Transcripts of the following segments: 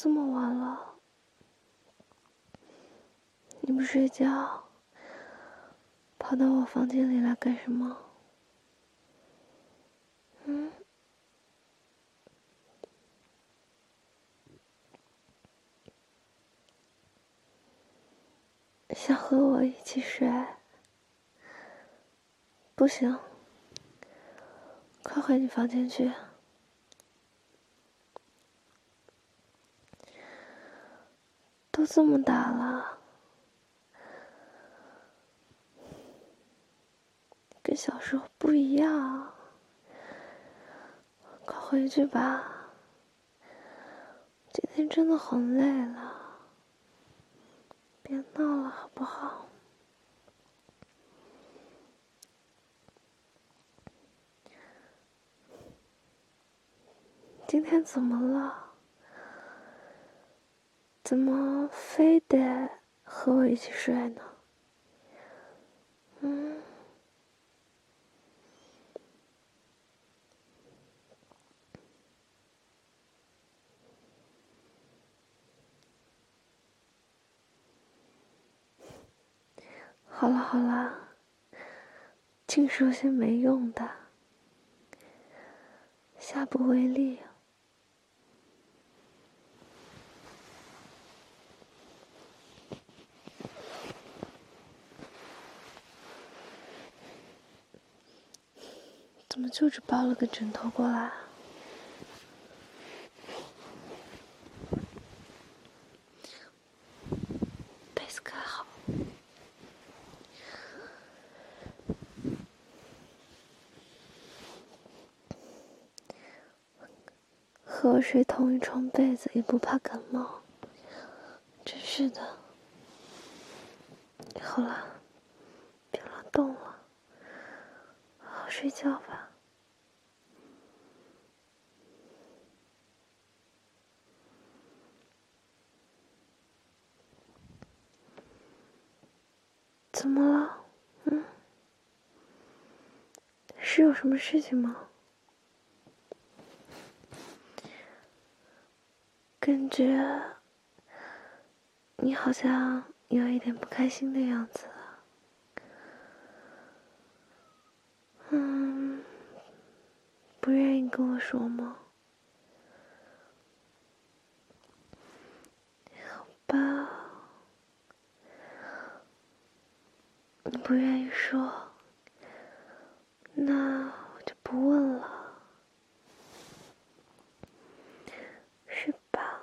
这么晚了，你不睡觉，跑到我房间里来干什么？嗯？想和我一起睡？不行，快回你房间去。都这么大了，跟小时候不一样，快回去吧。今天真的很累了，别闹了好不好？今天怎么了？怎么非得和我一起睡呢？嗯，好了好了，净说些没用的，下不为例。怎么就只抱了个枕头过来？被子盖好，和我睡同一床被子也不怕感冒，真是的。好了，别乱动了，好好睡觉吧。怎么了？嗯，是有什么事情吗？感觉你好像有一点不开心的样子。嗯，不愿意跟我说吗？好吧。你不愿意说，那我就不问了，是吧？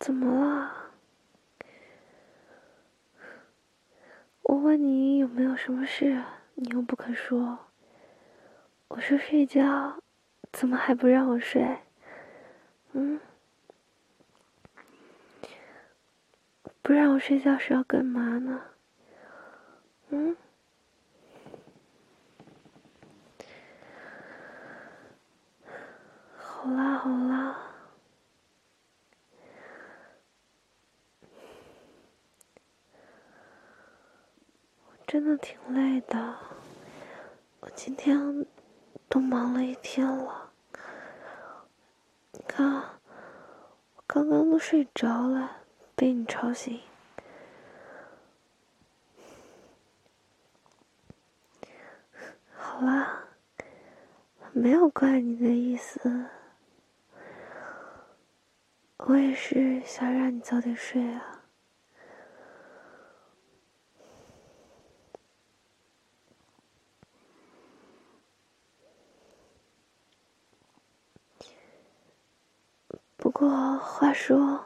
怎么了？我问你有没有什么事，你又不肯说。我说睡觉。怎么还不让我睡？嗯，不让我睡觉是要干嘛呢？嗯，好啦好啦，我真的挺累的，我今天都忙了一天了。你看，我刚刚都睡着了，被你吵醒。好啦，没有怪你的意思，我也是想让你早点睡啊。过话说，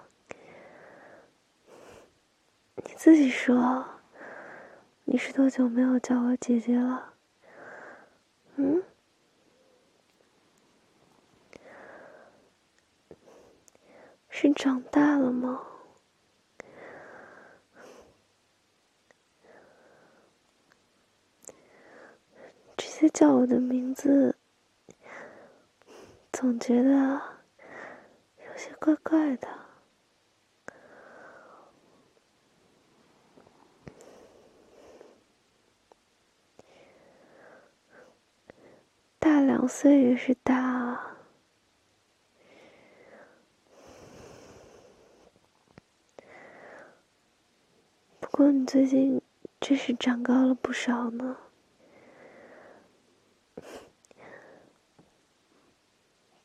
你自己说，你是多久没有叫我姐姐了？嗯？是长大了吗？直接叫我的名字，总觉得些怪怪的。大两岁也是大。不过你最近真是长高了不少呢。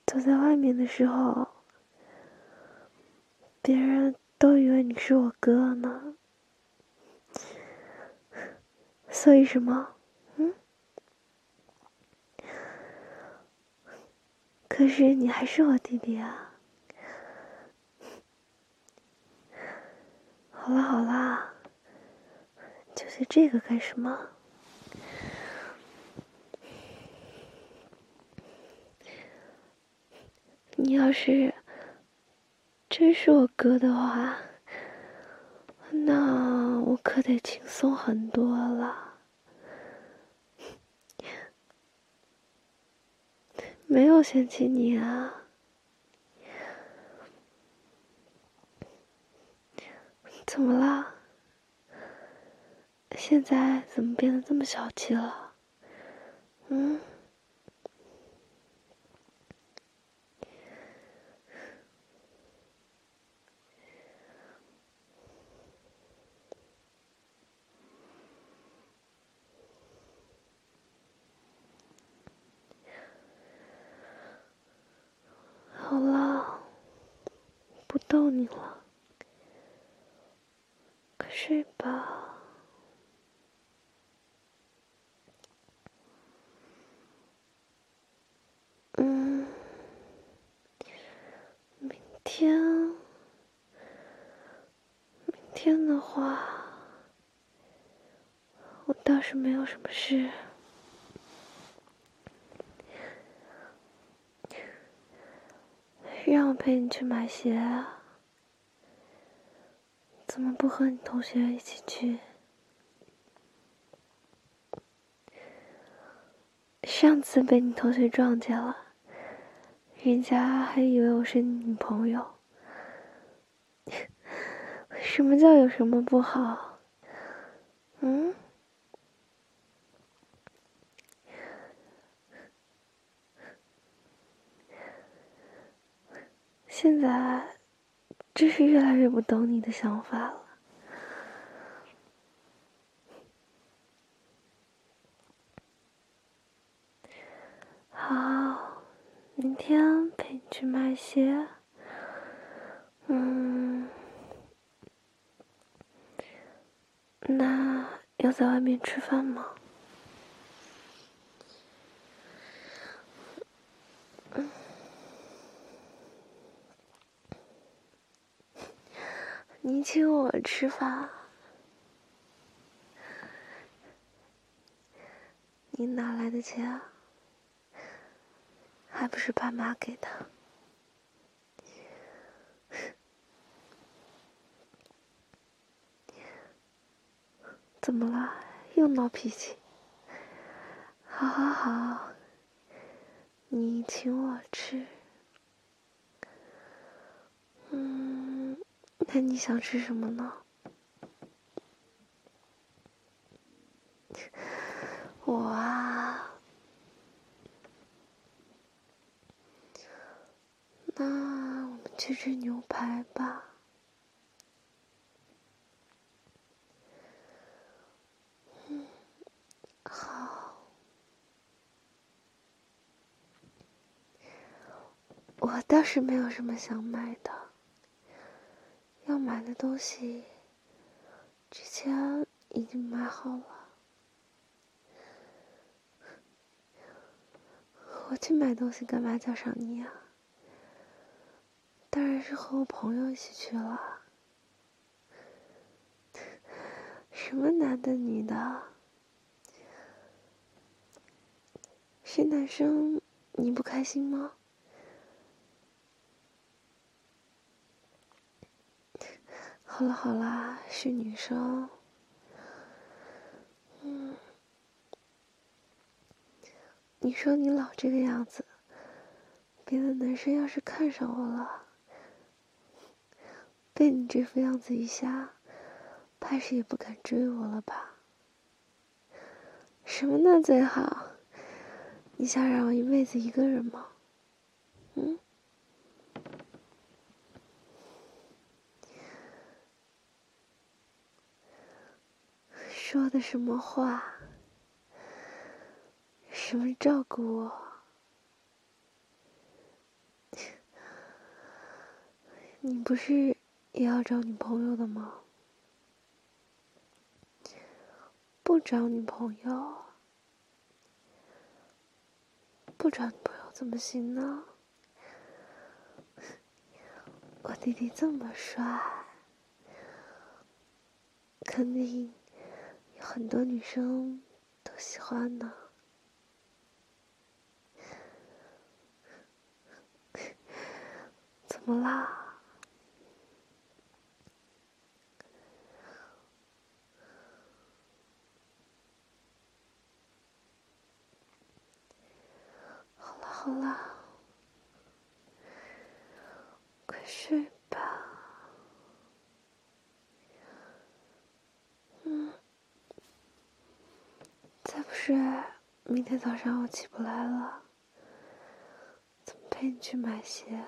走在外面的时候，别人都以为你是我哥呢。所以什么？嗯？可是你还是我弟弟啊。好啦好啦。纠结这个干什么？你要是真是我哥的话，那我可得轻松很多了。没有嫌弃你啊？怎么了？现在怎么变得这么小气了？嗯？好了，不逗你了，快睡吧。嗯，明天，明天的话，我倒是没有什么事，让我陪你去买鞋啊？怎么不和你同学一起去？上次被你同学撞见了。人家还以为我是你女朋友，什么叫有什么不好？嗯？现在真是越来越不懂你的想法了。好明天陪你去买鞋，嗯，那要在外面吃饭吗？你请我吃饭，你哪来的钱啊？还不是爸妈给的？怎么了？又闹脾气？好好好，你请我吃。嗯，那你想吃什么呢？我啊。那我们去吃牛排吧。好。我倒是没有什么想买的，买的东西之前已经买好了。我去买东西干嘛叫上你呀？当然是和我朋友一起去了。什么男的女的？是男生，你不开心吗？好了好了，是女生。嗯，你说你老这个样子，别的男生要是看上我了，被你这副样子一下，怕是也不敢追我了吧？什么呢最好？你想让我一辈子一个人吗？嗯？什么话？什么照顾我？你不是也要找女朋友的吗？不找女朋友？不找女朋友怎么行呢？我弟弟这么帅，肯定很多女生都喜欢呢。怎么啦？好了，快睡吧。嗯，睡，明天早上我起不来了。怎么陪你去买鞋？